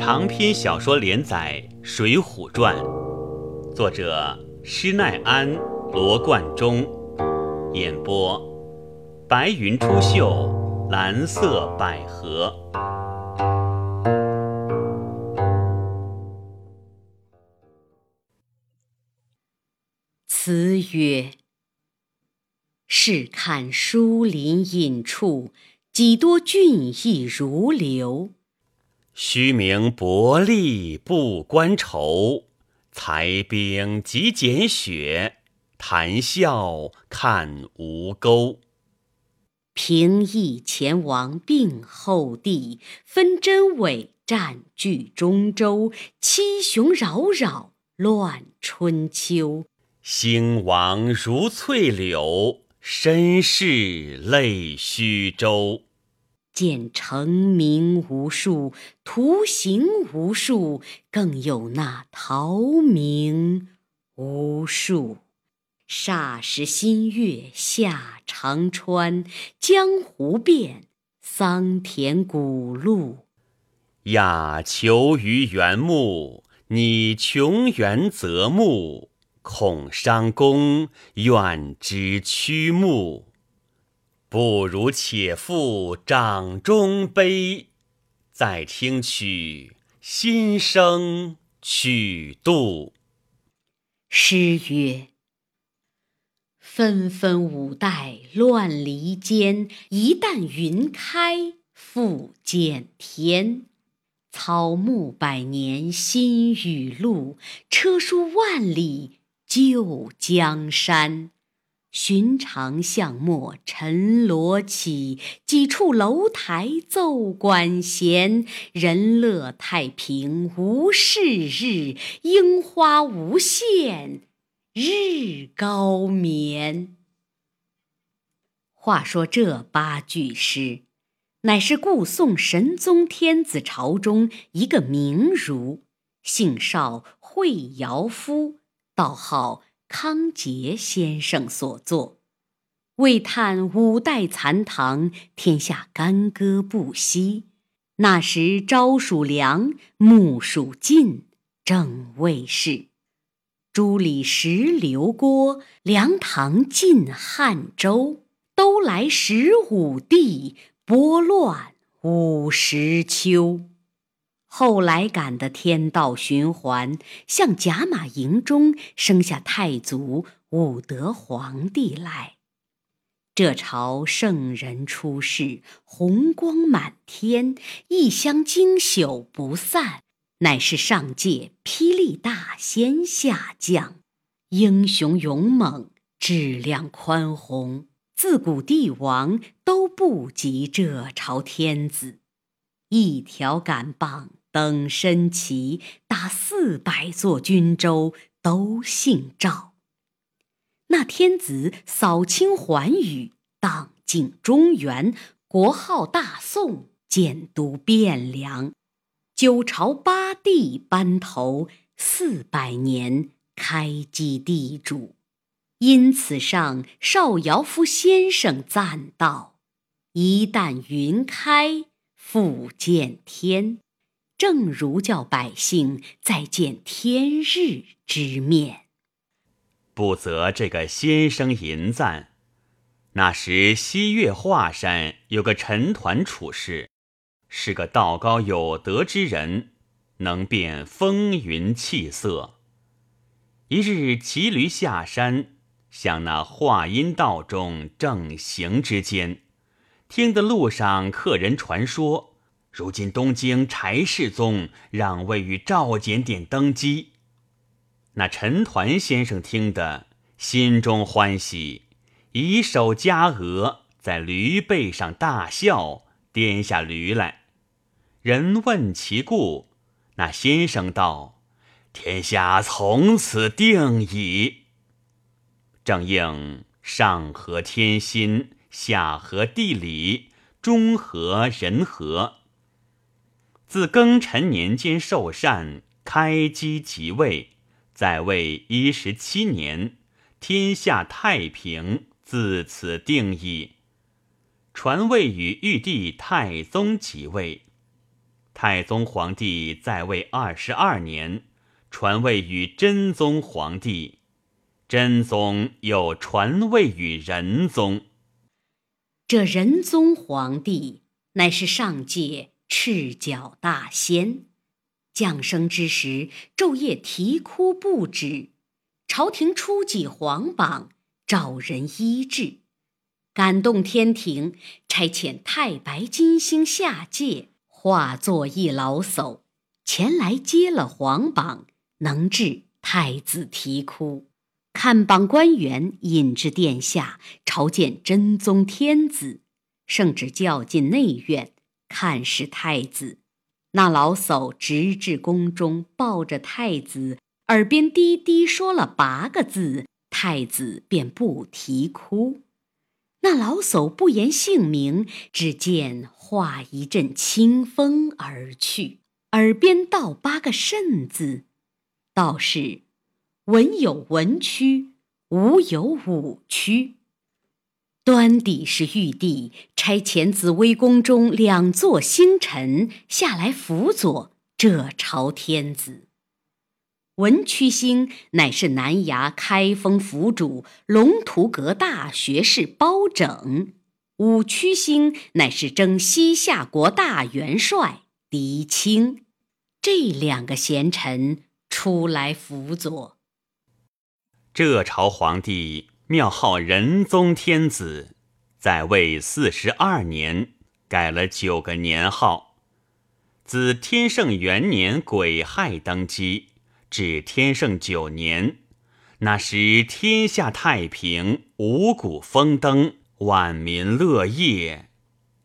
长篇小说连载《水浒传》，作者施耐庵、罗贯中，演播白云出岫，蓝色百合。词曰：“试看疏林隐处，几多俊逸如流。”虚名薄利不关愁，才兵即减雪，谈笑看吴钩。平易前王并后帝，分真伪占据中州。七雄扰扰乱春秋，兴亡如翠柳，身世泪虚舟。见成名无数，图形无数，更有那陶名无数。霎时新月下长川，江湖变，桑田古路。雅求于原木，拟穷源择木，恐伤公，愿知曲目。不如且赴掌中杯，再听取心声曲度。诗曰：纷纷五代乱离间，一旦云开复见天。草木百年新雨露，车书万里旧江山。寻常巷陌尘罗绮，几处楼台奏管弦。人乐太平无事日，樱花无限日高眠。话说这八句诗，乃是故宋神宗天子朝中一个名儒，姓邵，讳尧夫，道号。康节先生所作，为叹五代残唐，天下干戈不息。那时朝属凉，暮属晋，正未世。朱李石刘郭，梁唐晋汉周，都来十五帝，拨乱五十秋。后来赶的天道循环，向甲马营中生下太祖武德皇帝来。这朝圣人出世，红光满天，异香经朽不散，乃是上界霹雳大仙下降，英雄勇猛，质量宽宏，自古帝王都不及这朝天子，一条杆棒。登深旗，打四百座军州，都姓赵。那天子扫清寰宇，荡尽中原，国号大宋，建都汴梁，九朝八帝班头，四百年开基地主。因此上邵尧夫先生赞道：“一旦云开，复见天。”正如叫百姓再见天日之面，不责这个先生吟赞。那时西岳华山有个陈抟处士，是个道高有德之人，能辨风云气色。一日骑驴下山，向那华阴道中正行之间，听得路上客人传说。如今东京柴世宗让位于赵简典登基，那陈抟先生听得心中欢喜，以手夹额，在驴背上大笑，颠下驴来。人问其故，那先生道：“天下从此定矣。正应上合天心，下合地理，中合人和。”自庚辰年间受禅，开基即位，在位一十七年，天下太平，自此定矣。传位与玉帝太宗即位，太宗皇帝在位二十二年，传位于真宗皇帝，真宗又传位于仁宗。这仁宗皇帝乃是上界赤脚大仙，降生之时昼夜啼哭不止，朝廷初祭皇榜，找人医治，感动天庭，差遣太白金星下界，化作一老叟，前来接了皇榜，能治太子啼哭。看榜官员引至殿下朝见真宗天子，圣旨叫进内院看是太子。那老叟直至宫中，抱着太子，耳边低低说了八个字，太子便不啼哭。那老叟不言姓名，只见化一阵清风而去，耳边道八个甚字，道是。文有文曲，武有武曲。端底是玉帝差遣紫微宫中两座星辰下来辅佐这朝天子。文曲星乃是南衙开封府主龙图阁大学士包拯，武曲星乃是征西夏国大元帅狄青。这两个贤臣出来辅佐。这朝皇帝庙号仁宗天子，在位四十二年，改了九个年号。自天圣元年癸亥登基，至天圣九年，那时天下太平，五谷丰登，万民乐业，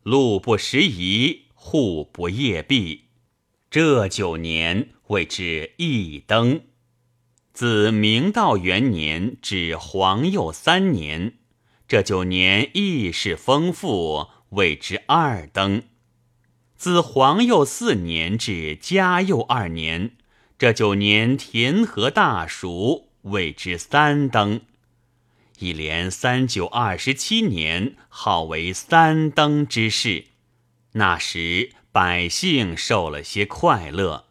路不拾遗，户不夜闭。这九年谓之一登。自明道元年至皇佑三年，这九年义事丰富，谓之二登；自皇佑四年至嘉佑二年，这九年田禾大熟，谓之三登。一连三九二十七年，号为三登之事。那时百姓受了些快乐。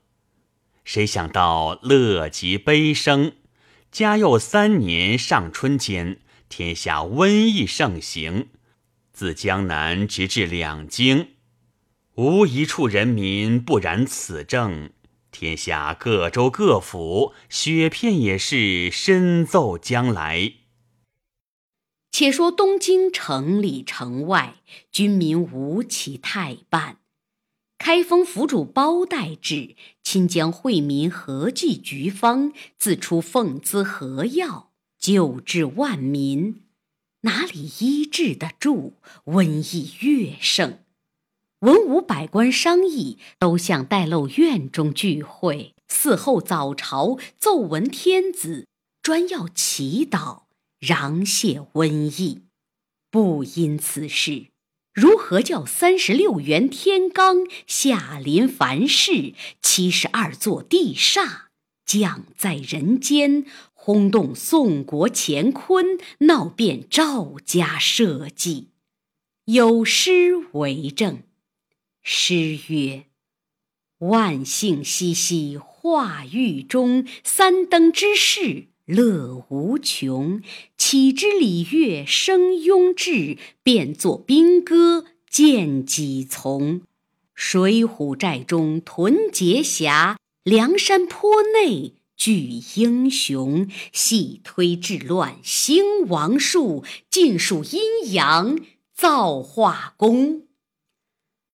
谁想到乐极悲生，嘉佑三年上春间，天下瘟疫盛行，自江南直至两京，无一处人民不染此症。天下各州各府，雪片也是深奏将来。且说东京城里城外，军民无其太半。开封府主包待制亲将惠民合计局方，自出奉资合药，救治万民，哪里医治得住？瘟疫越盛，文武百官商议，都向待漏院中聚会。嗣后早朝奏闻天子，专要祈祷，攘谢瘟疫。不因此事。如何叫三十六元天罡下临凡世，七十二座地煞降在人间，轰动宋国乾坤，闹遍赵家社稷？有诗为证。诗曰：“万幸熙熙化狱中，三登之事。”乐无穷，岂知礼乐声拥至，变作兵戈见几从？水浒寨中屯劫侠，梁山坡内聚英雄。细推治乱兴王术，尽数阴阳造化功。